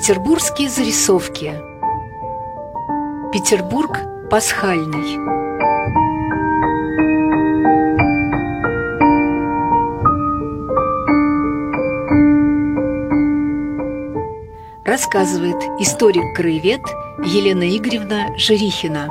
Петербургские зарисовки. Петербург пасхальный. Рассказывает историк-краевед Елена Игоревна Жирихина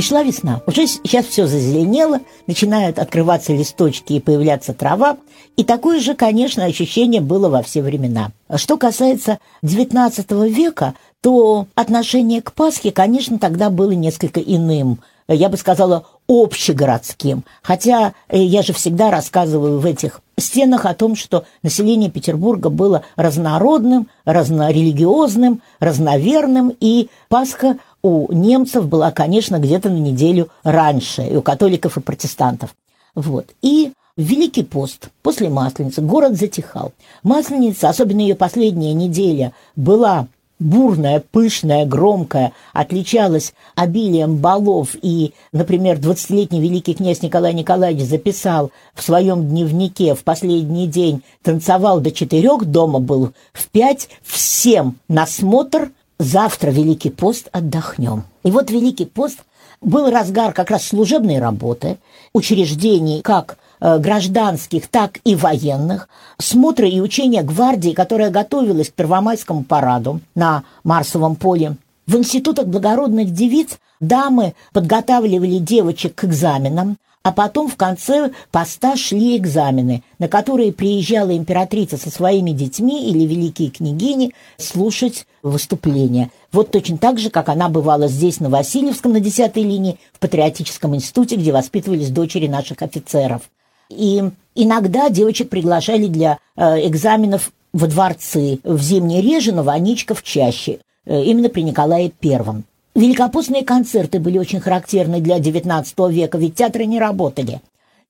Пришла весна. Уже сейчас все зазеленело, начинают открываться листочки и появляться трава. И такое же, конечно, ощущение было во все времена. Что касается XIX века, то отношение к Пасхе, конечно, тогда было несколько иным. Я бы сказала, общегородским. Хотя э, я же всегда рассказываю в этих стенах о том, что население Петербурга было разнородным, разнорелигиозным, разноверным, и Пасха у немцев была, конечно, где-то на неделю раньше, и у католиков и протестантов. Вот. И Великий пост, после Масленицы, город затихал. Масленица, особенно ее последняя неделя, была бурная, пышная, громкая, отличалась обилием балов, и, например, 20-летний великий князь Николай Николаевич записал в своем дневнике в последний день, танцевал до четырех, дома был в пять, всем на смотр – завтра Великий пост отдохнем. И вот Великий пост был разгар как раз служебной работы, учреждений как э, гражданских, так и военных, смотры и учения гвардии, которая готовилась к Первомайскому параду на Марсовом поле. В институтах благородных девиц дамы подготавливали девочек к экзаменам, а потом в конце поста шли экзамены, на которые приезжала императрица со своими детьми или великие княгини слушать выступления. Вот точно так же, как она бывала здесь, на Васильевском, на 10-й линии, в Патриотическом институте, где воспитывались дочери наших офицеров. И иногда девочек приглашали для э, экзаменов во дворцы, в Зимнее Режиново, а Ничков чаще, именно при Николае Первом. Великопостные концерты были очень характерны для XIX века, ведь театры не работали.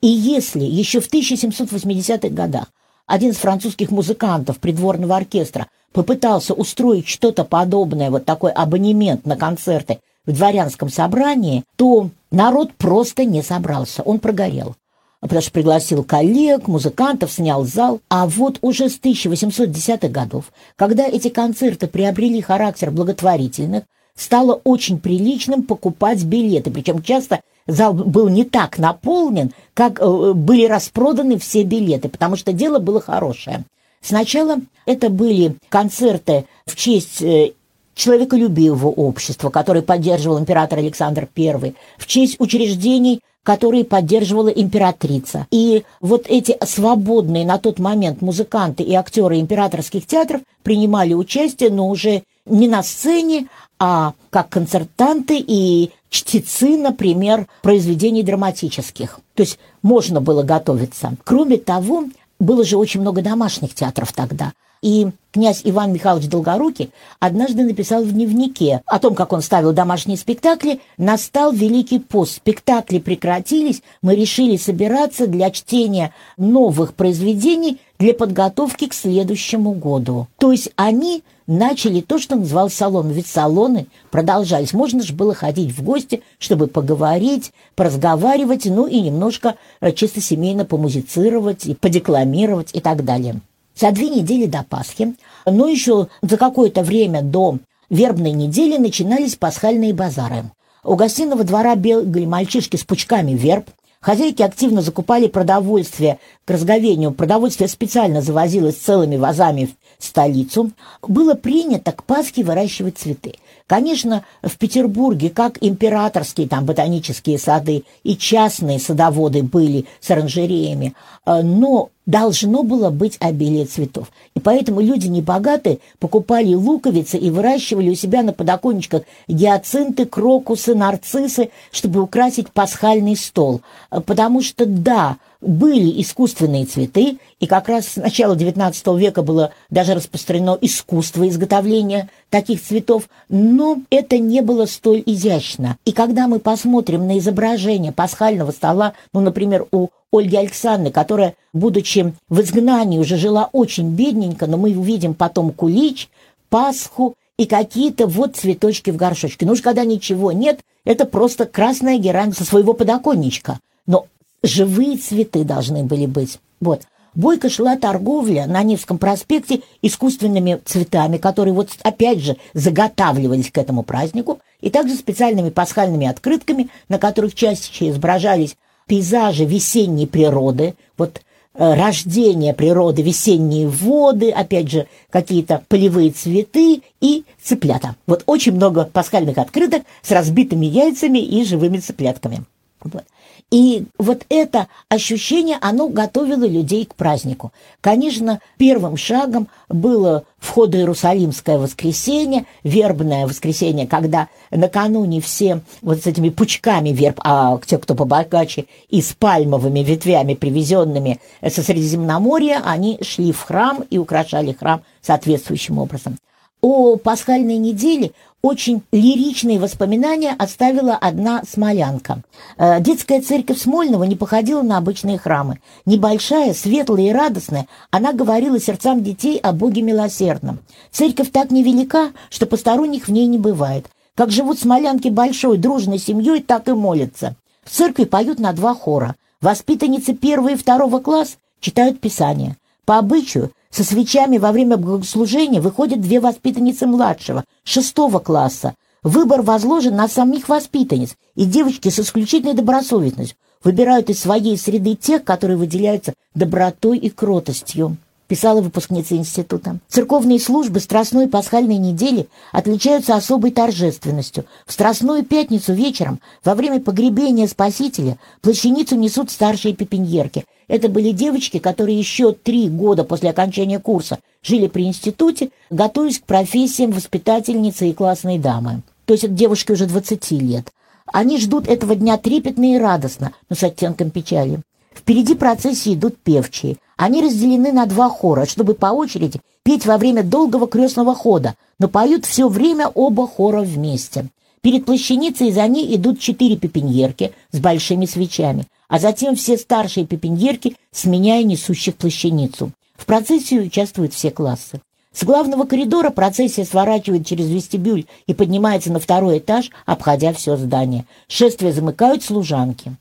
И если еще в 1780-х годах один из французских музыкантов придворного оркестра попытался устроить что-то подобное, вот такой абонемент на концерты в дворянском собрании, то народ просто не собрался, он прогорел. Потому что пригласил коллег, музыкантов, снял зал. А вот уже с 1810-х годов, когда эти концерты приобрели характер благотворительных, стало очень приличным покупать билеты. Причем часто зал был не так наполнен, как э, были распроданы все билеты, потому что дело было хорошее. Сначала это были концерты в честь э, человеколюбивого общества, которое поддерживал император Александр I, в честь учреждений, которые поддерживала императрица. И вот эти свободные на тот момент музыканты и актеры императорских театров принимали участие, но уже не на сцене, а как концертанты и чтецы, например, произведений драматических. То есть можно было готовиться. Кроме того, было же очень много домашних театров тогда. И князь Иван Михайлович Долгорукий однажды написал в дневнике о том, как он ставил домашние спектакли. Настал Великий пост. Спектакли прекратились. Мы решили собираться для чтения новых произведений для подготовки к следующему году. То есть они начали то, что называлось салон. Ведь салоны продолжались. Можно же было ходить в гости, чтобы поговорить, поразговаривать, ну и немножко э, чисто семейно помузицировать, и подекламировать и так далее. За две недели до Пасхи, но еще за какое-то время до вербной недели начинались пасхальные базары. У гостиного двора бегали мальчишки с пучками верб, Хозяйки активно закупали продовольствие к разговению. Продовольствие специально завозилось целыми вазами в столицу. Было принято к Пасхе выращивать цветы. Конечно, в Петербурге как императорские там ботанические сады и частные садоводы были с оранжереями, э, но должно было быть обилие цветов. И поэтому люди небогатые покупали луковицы и выращивали у себя на подоконничках гиацинты, крокусы, нарциссы, чтобы украсить пасхальный стол. Потому что, да, были искусственные цветы, и как раз с начала XIX века было даже распространено искусство изготовления таких цветов, но это не было столь изящно. И когда мы посмотрим на изображение пасхального стола, ну, например, у Ольги Александровны, которая, будучи в изгнании, уже жила очень бедненько, но мы увидим потом кулич, Пасху и какие-то вот цветочки в горшочке. Ну уж когда ничего нет, это просто красная герань со своего подоконничка. Но живые цветы должны были быть. Вот. Бойко шла торговля на Невском проспекте искусственными цветами, которые вот опять же заготавливались к этому празднику, и также специальными пасхальными открытками, на которых чаще изображались пейзажи весенней природы, вот э, рождение природы, весенние воды, опять же, какие-то полевые цветы и цыплята. Вот очень много пасхальных открыток с разбитыми яйцами и живыми цыплятками. Вот. И вот это ощущение, оно готовило людей к празднику. Конечно, первым шагом было входа Иерусалимское воскресенье, вербное воскресенье, когда накануне все вот с этими пучками верб, а те, кто побогаче, и с пальмовыми ветвями, привезенными со Средиземноморья, они шли в храм и украшали храм соответствующим образом. О пасхальной неделе очень лиричные воспоминания оставила одна смолянка. Э, детская церковь Смольного не походила на обычные храмы. Небольшая, светлая и радостная, она говорила сердцам детей о Боге милосердном. Церковь так невелика, что посторонних в ней не бывает. Как живут смолянки большой, дружной семьей, так и молятся. В церкви поют на два хора. Воспитанницы первого и второго класс читают Писание. По обычаю, со свечами во время богослужения выходят две воспитанницы младшего, шестого класса. Выбор возложен на самих воспитанниц, и девочки с исключительной добросовестностью выбирают из своей среды тех, которые выделяются добротой и кротостью писала выпускница института. Церковные службы Страстной Пасхальной недели отличаются особой торжественностью. В Страстную пятницу вечером, во время погребения Спасителя, плащаницу несут старшие пепеньерки. Это были девочки, которые еще три года после окончания курса жили при институте, готовясь к профессиям воспитательницы и классной дамы. То есть это девушки уже 20 лет. Они ждут этого дня трепетно и радостно, но с оттенком печали. Впереди процессии идут певчие. Они разделены на два хора, чтобы по очереди петь во время долгого крестного хода, но поют все время оба хора вместе. Перед плащаницей за ней идут четыре пепеньерки с большими свечами, а затем все старшие пепеньерки, сменяя несущих плащаницу. В процессии участвуют все классы. С главного коридора процессия сворачивает через вестибюль и поднимается на второй этаж, обходя все здание. Шествие замыкают служанки.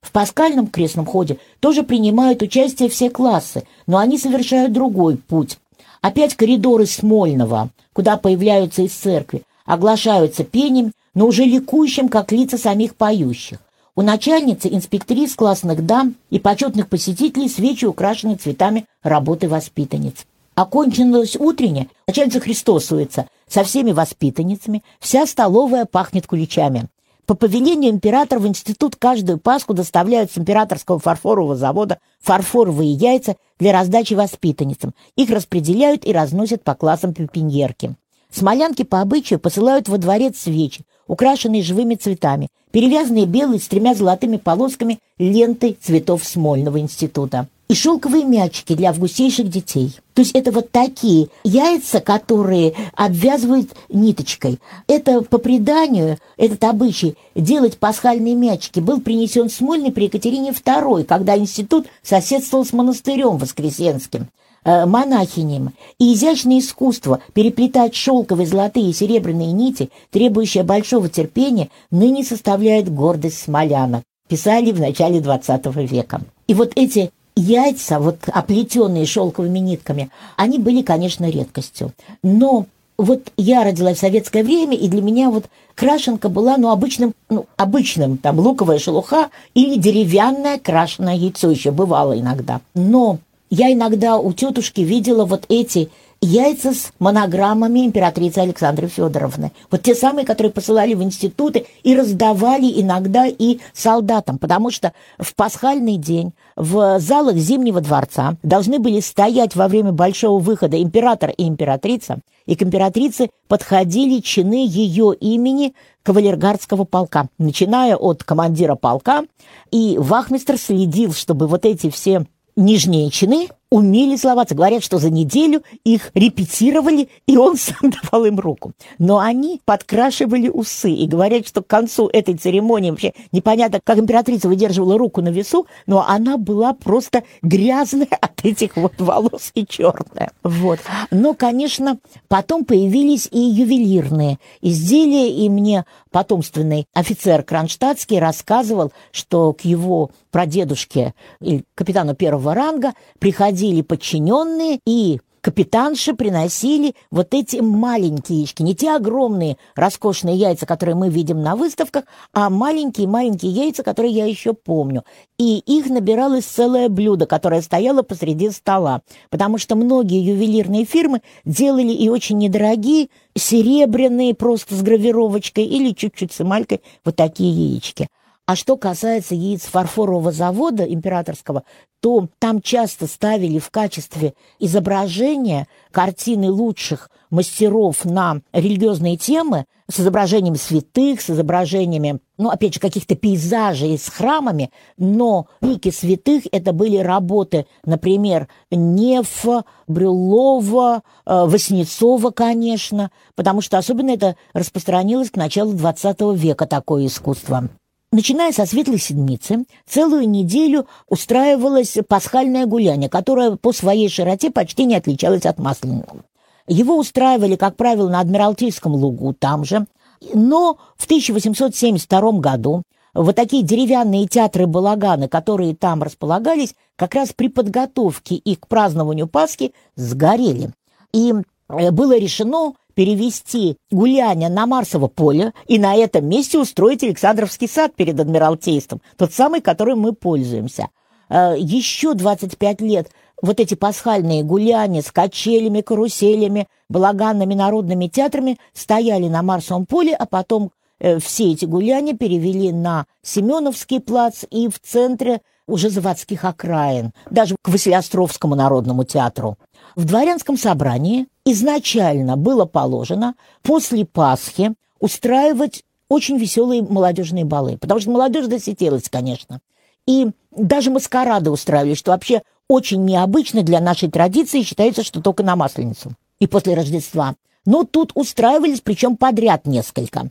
В паскальном крестном ходе тоже принимают участие все классы, но они совершают другой путь. Опять коридоры Смольного, куда появляются из церкви, оглашаются пением, но уже ликующим, как лица самих поющих. У начальницы, инспектрис, классных дам и почетных посетителей свечи украшены цветами работы воспитанниц. Окончилось утреннее, начальница христосуется со всеми воспитанницами, вся столовая пахнет куличами. По повелению императора в институт каждую Пасху доставляют с императорского фарфорового завода фарфоровые яйца для раздачи воспитанницам. Их распределяют и разносят по классам пепеньерки. Смолянки по обычаю посылают во дворец свечи, украшенные живыми цветами, перевязанные белой с тремя золотыми полосками лентой цветов Смольного института и шелковые мячики для августейших детей. То есть это вот такие яйца, которые обвязывают ниточкой. Это по преданию, этот обычай делать пасхальные мячики был принесен Смольный при Екатерине II, когда институт соседствовал с монастырем Воскресенским э, монахиням, и изящное искусство переплетать шелковые, золотые и серебряные нити, требующее большого терпения, ныне составляет гордость смолянок, писали в начале XX века. И вот эти яйца, вот оплетенные шелковыми нитками, они были, конечно, редкостью. Но вот я родилась в советское время, и для меня вот крашенка была, ну, обычным, ну, обычным, там, луковая шелуха или деревянное крашеное яйцо еще бывало иногда. Но я иногда у тетушки видела вот эти яйца с монограммами императрицы Александры Федоровны. Вот те самые, которые посылали в институты и раздавали иногда и солдатам, потому что в пасхальный день в залах Зимнего дворца должны были стоять во время большого выхода император и императрица, и к императрице подходили чины ее имени кавалергардского полка, начиная от командира полка, и вахмистр следил, чтобы вот эти все нижние чины умели целоваться. Говорят, что за неделю их репетировали, и он сам давал им руку. Но они подкрашивали усы, и говорят, что к концу этой церемонии вообще непонятно, как императрица выдерживала руку на весу, но она была просто грязная от этих вот волос и черная. Вот. Но, конечно, потом появились и ювелирные изделия, и мне потомственный офицер Кронштадтский рассказывал, что к его прадедушке или капитану первого ранга приходили подчиненные и капитанши приносили вот эти маленькие яички, не те огромные роскошные яйца, которые мы видим на выставках, а маленькие-маленькие яйца, которые я еще помню. И их набиралось целое блюдо, которое стояло посреди стола, потому что многие ювелирные фирмы делали и очень недорогие, серебряные, просто с гравировочкой или чуть-чуть с эмалькой, вот такие яички. А что касается яиц фарфорового завода императорского, то там часто ставили в качестве изображения картины лучших мастеров на религиозные темы с изображением святых, с изображениями, ну, опять же, каких-то пейзажей с храмами, но лики святых – это были работы, например, Нефа, Брюлова, э, Васнецова, конечно, потому что особенно это распространилось к началу XX века, такое искусство. Начиная со Светлой Седмицы, целую неделю устраивалось пасхальное гуляние, которое по своей широте почти не отличалось от Масленникова. Его устраивали, как правило, на Адмиралтейском лугу, там же. Но в 1872 году вот такие деревянные театры-балаганы, которые там располагались, как раз при подготовке их к празднованию Пасхи сгорели. И э, было решено перевести гуляние на Марсово поле и на этом месте устроить Александровский сад перед Адмиралтейством, тот самый, которым мы пользуемся. Э, Еще 25 лет вот эти пасхальные гуляния с качелями, каруселями, балаганными народными театрами стояли на Марсовом поле, а потом э, все эти гуляния перевели на Семеновский плац и в центре уже заводских окраин, даже к Василиостровскому народному театру. В дворянском собрании изначально было положено после Пасхи устраивать очень веселые молодежные балы, потому что молодежь досетелась, конечно. И даже маскарады устраивали, что вообще очень необычно для нашей традиции, считается, что только на Масленицу и после Рождества. Но тут устраивались, причем подряд несколько.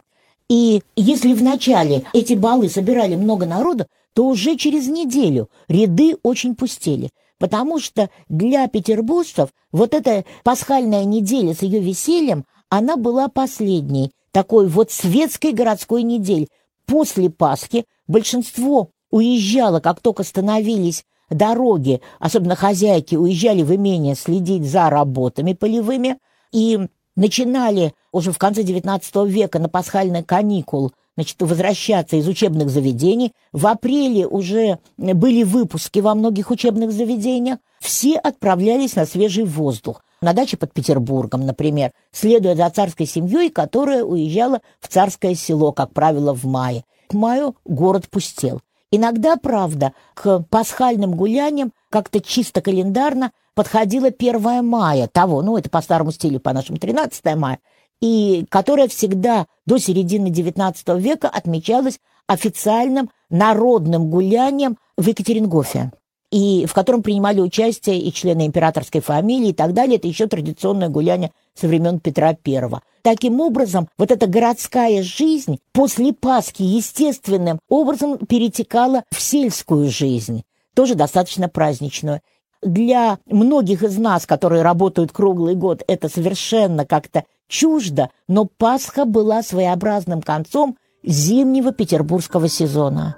И если вначале эти балы собирали много народа, то уже через неделю ряды очень пустели потому что для петербуржцев вот эта пасхальная неделя с ее весельем, она была последней, такой вот светской городской недель. После Пасхи большинство уезжало, как только становились дороги, особенно хозяйки, уезжали в имение следить за работами полевыми и начинали уже в конце XIX века на пасхальный каникул значит, возвращаться из учебных заведений. В апреле уже были выпуски во многих учебных заведениях. Все отправлялись на свежий воздух. На даче под Петербургом, например, следуя за царской семьей, которая уезжала в царское село, как правило, в мае. К маю город пустел. Иногда, правда, к пасхальным гуляниям как-то чисто календарно подходило 1 мая того, ну, это по старому стилю, по нашему 13 мая, и которая всегда до середины XIX века отмечалась официальным народным гулянием в Екатерингофе, и в котором принимали участие и члены императорской фамилии и так далее. Это еще традиционное гуляние со времен Петра I. Таким образом, вот эта городская жизнь после Пасхи естественным образом перетекала в сельскую жизнь, тоже достаточно праздничную. Для многих из нас, которые работают круглый год, это совершенно как-то чуждо, но Пасха была своеобразным концом зимнего петербургского сезона.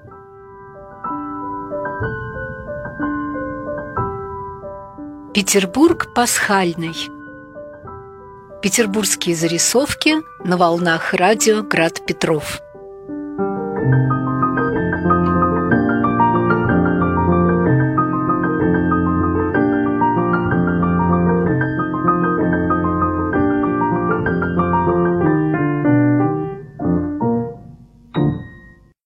Петербург пасхальный. Петербургские зарисовки на волнах радио «Град Петров». thank you